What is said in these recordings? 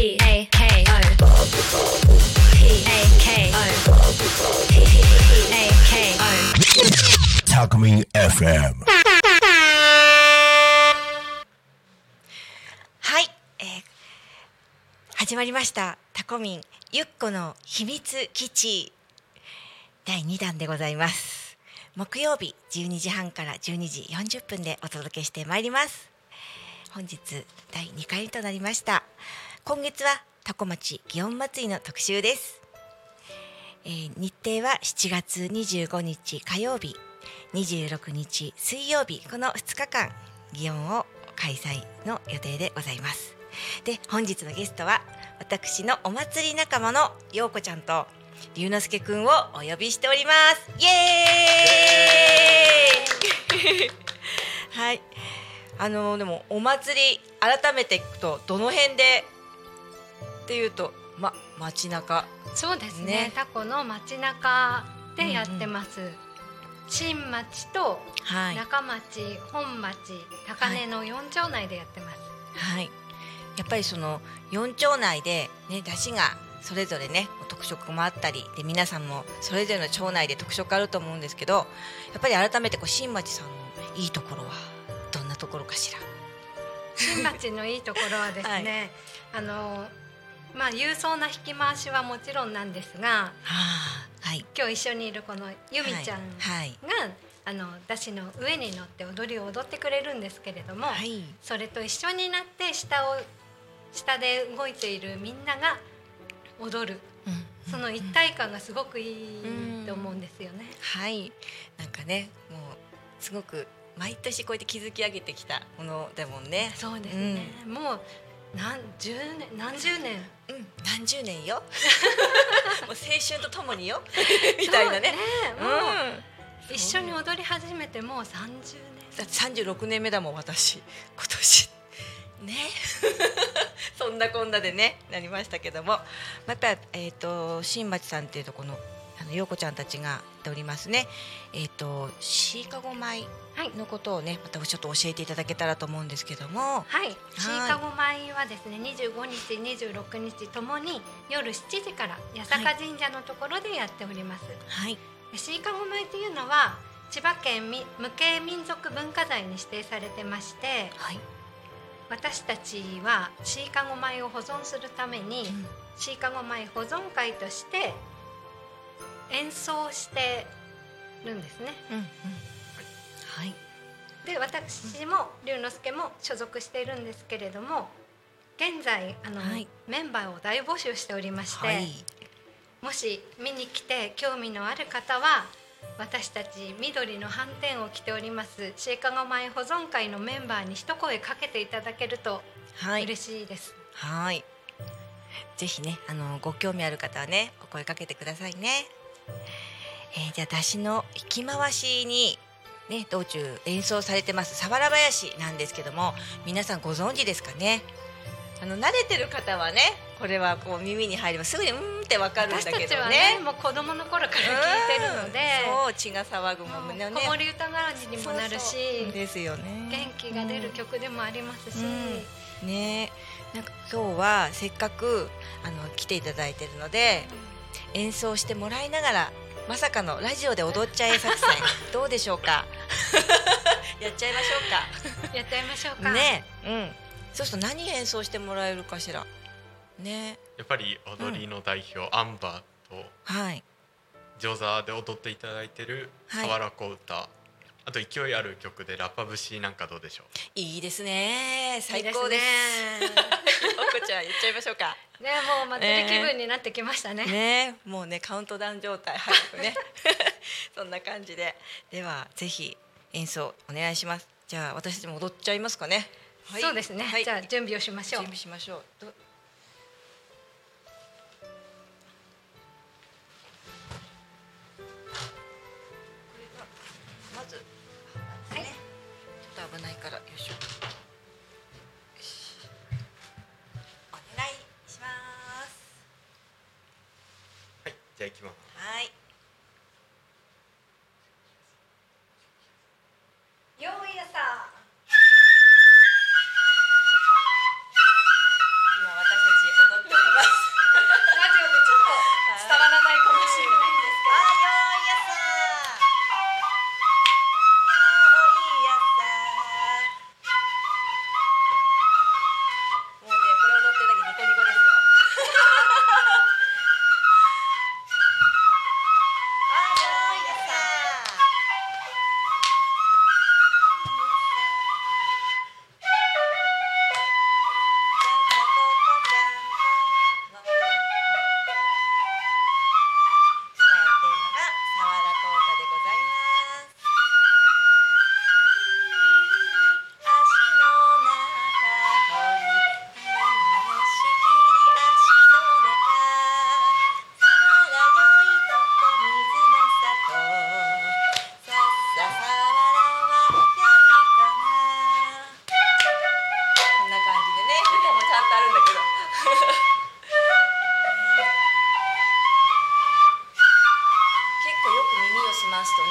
P A K O P A K O P A K O タコミン FM はい、えー始まりました。タコミンゆっこの秘密基地。第2弾でございます。木曜日12時半から12時40分でお届けしてまいります。本日第2回となりました。今月はタコ町祇園祭の特集です、えー日程は7月25日火曜日26日水曜日この2日間祇園を開催の予定でございます。で本日のゲストは私のお祭り仲間のようこちゃんと龍之介くんをお呼びしております。イエーイ。はい。あのでもお祭り改めていくとどの辺でっていうとま街中。そうですね。ね。タコの街中でやってます、新町とはい。中町、本町高根の四町内でやってます、はい、やっぱりその4町内でね出汁がそれぞれね特色もあったりで皆さんもそれぞれの町内で特色あると思うんですけどやっぱり改めてこう新町さんのいいところはどんなところかしら？新町のいいところはですね、あのまあ勇壮な引き回しはもちろんなんですがはい。今日一緒にいるこの由美ちゃんが、はい。あの出汁の上に乗って踊りを踊ってくれるんですけれども、はい。それと一緒になって下を下で動いているみんなが踊るうんその一体感がすごくいいと思うんですよね。はい。なんかね、もうすごく毎年こうやって築き上げてきたものだもんね。そうですね。もう何十年何十年？うん、何十年よ。もう青春とともによ。みたいなね。そうもううん。一緒に踊り始めてもう三十だって三十六年目だもん私今年ね そんなこんなでねなりましたけどもまたえっ、と新町さんっていうとこのあの陽子ちゃんたちがやっておりますね。えっ、とシーカゴ米はい。のことをねまたちょっと教えていただけたらと思うんですけども。はい。シーカゴ米はですね二十五日二十六日ともに夜七時から八坂神社のところでやっております。はい。シーカゴ米っていうのは千葉県み無形民族文化財に指定されてましてはい、私たちはシーカゴ米を保存するために、うん。シーカゴ米保存会として演奏してるんですね。うんうんはいで私も龍之介も所属しているんですけれども現在あの、はいメンバーを大募集しておりまして、はいもし見に来て興味のある方は私たち緑の斑点を着ておりますシーカゴ米保存会のメンバーに一声かけていただけるとはい嬉しいです。はい。ぜひね、あのご興味ある方はね、お声かけてくださいね。えーじゃあ出汁の引き回しにね道中演奏されてます佐原林なんですけども、皆さんご存知ですかね？あの慣れてる方はね、これはこう耳に入ればすぐにうーんってわかるんだ私けどね。たちはねもう子供の頃から聞いてるのでうんそう血が騒ぐもんね。子守歌代わりにもなるしそうですよね。元気が出る曲でもありますし、うんねなんか今日はせっかくあの来ていただいてるので演奏してもらいながらまさかのラジオで踊っちゃえ作戦。どうでしょうか？やっちゃいましょやっちゃいましょううか。かねうん。そうすると何演奏してもらえるかしら？ねやっぱり踊りの代表、アンバーとはい。上座で踊っていただいてるはい。さわらこ歌、あと勢いある曲でラッパ節なんかどうでしょう？いいですね。最高です。いいですね。おこちゃん言っちゃいましょうか。ねもう祭り気分になってきましたね。ね。もうねカウントダウン状態早くね。そんな感じで。ではぜひ演奏お願いします。じゃあ私たちも踊っちゃいますかね。はい。そうですね。はい、じゃあ準備をしましょう。準。備しましょうじゃあ行きます。はい。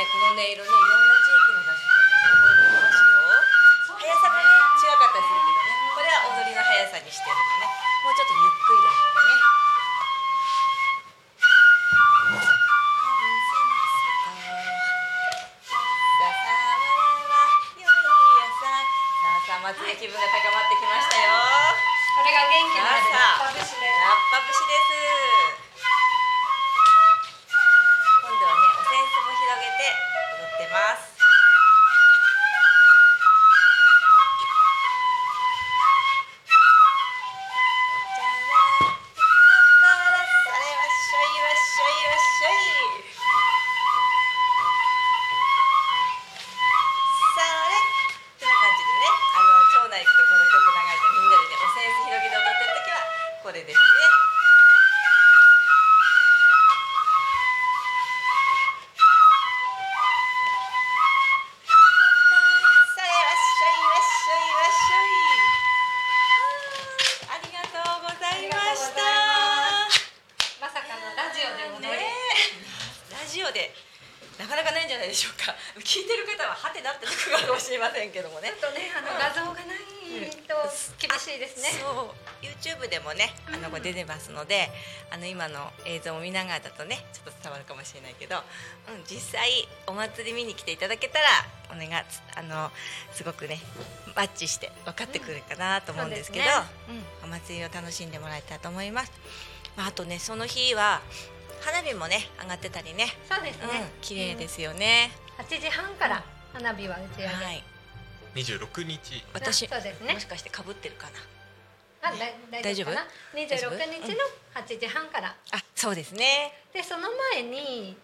ね、この音色ね、いろんな地域の合宿に聞てきますよ。速さがね、違かったりするけどね、これは踊りの速さにしてるのね、もうちょっとゆっくりだってね。松で気分が高まってきましたよ。これが元気なラッパ節です。ジオでなかなかないんじゃないでしょうか。聞いてる方ははてなってなるかもしれませんけどもね。ちょっとねあの画像がないと厳しいですね、そう。YouTube でもねあの出てますので、あの今の映像を見ながらだとねちょっと伝わるかもしれないけど、うん、実際お祭り見に来ていただけたらお願いあのすごくねマッチして分かってくるかなと思うんですけど、そううん。お祭りを楽しんでもらえたらと思います。まああとねその日は花火もね上がってたりね、そうですね、うん綺麗ですよね。8時半から花火は打ち上げ、はい。26日。私そうですね。もしかして被ってるかな？あだ大丈夫かな？大丈夫？26日の8時半から、あそうですね。でその前に、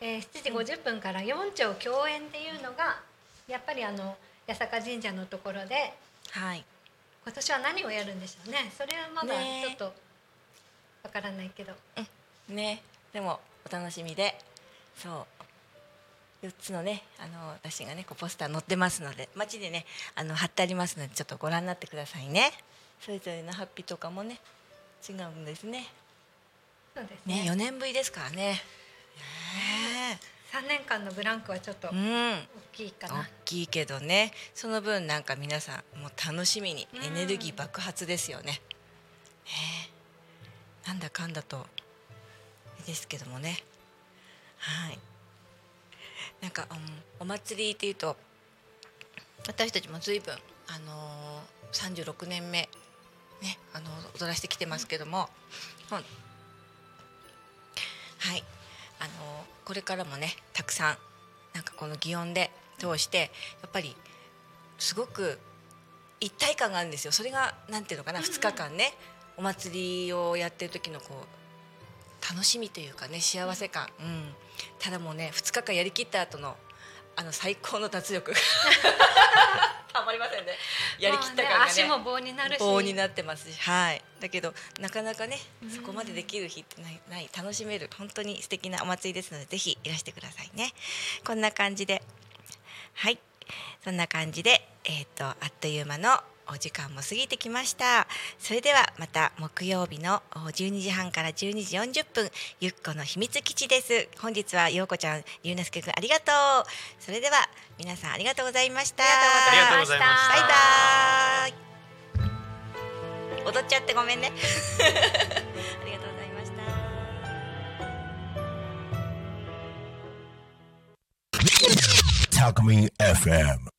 えー、7時50分から四丁共演っていうのがやっぱりあの八坂神社のところではい。今年は何をやるんでしょうね。それはまだねちょっとわからないけど、ねでもお楽しみで。そう。4つのねあの私がねこうポスター載ってますので街でねあの貼ってありますのでちょっとご覧になってくださいね。それぞれのハッピーとかもね違うんですね。そうですね。ね4年ぶりですからね。ね3年間のブランクはちょっと大うん。きいか大な、きいけどね。その分なんか皆さんもう楽しみにうん。エネルギー爆発ですよね。ねえ。なんだかんだとですけどもね。はい。なんか、うん、お祭りっていうと私たちも随分あのー、36年目ねあの踊らしてきてますけども、ほんはい。あのこれからもねたくさんなんかこの祇園で通してやっぱりすごく一体感があるんですよ。それがなんていうのかな2日間ねお祭りをやってる時のこう楽しみというかね幸せ感、うん、ただもうね2日間やりきった後のあの最高の脱力。たまりませんね。やりきった感がね。まあ足も棒になるし。棒になってますし。はい。だけどなかなかねそこまでできる日ってないない。楽しめる本当に素敵なお祭りですのでぜひいらしてくださいね。こんな感じで。はい。そんな感じでえっ、とあっという間のお時間も過ぎてきました。それではまた木曜日のお12時半から12時40分ゆっこの秘密基地です。本日はようこちゃんゆうなすけくんありがとう。それでは皆さんありがとうございました。ありがとうございました。バイバーイ。踊っちゃってごめんね。ありがとうございました。Talk Me FM.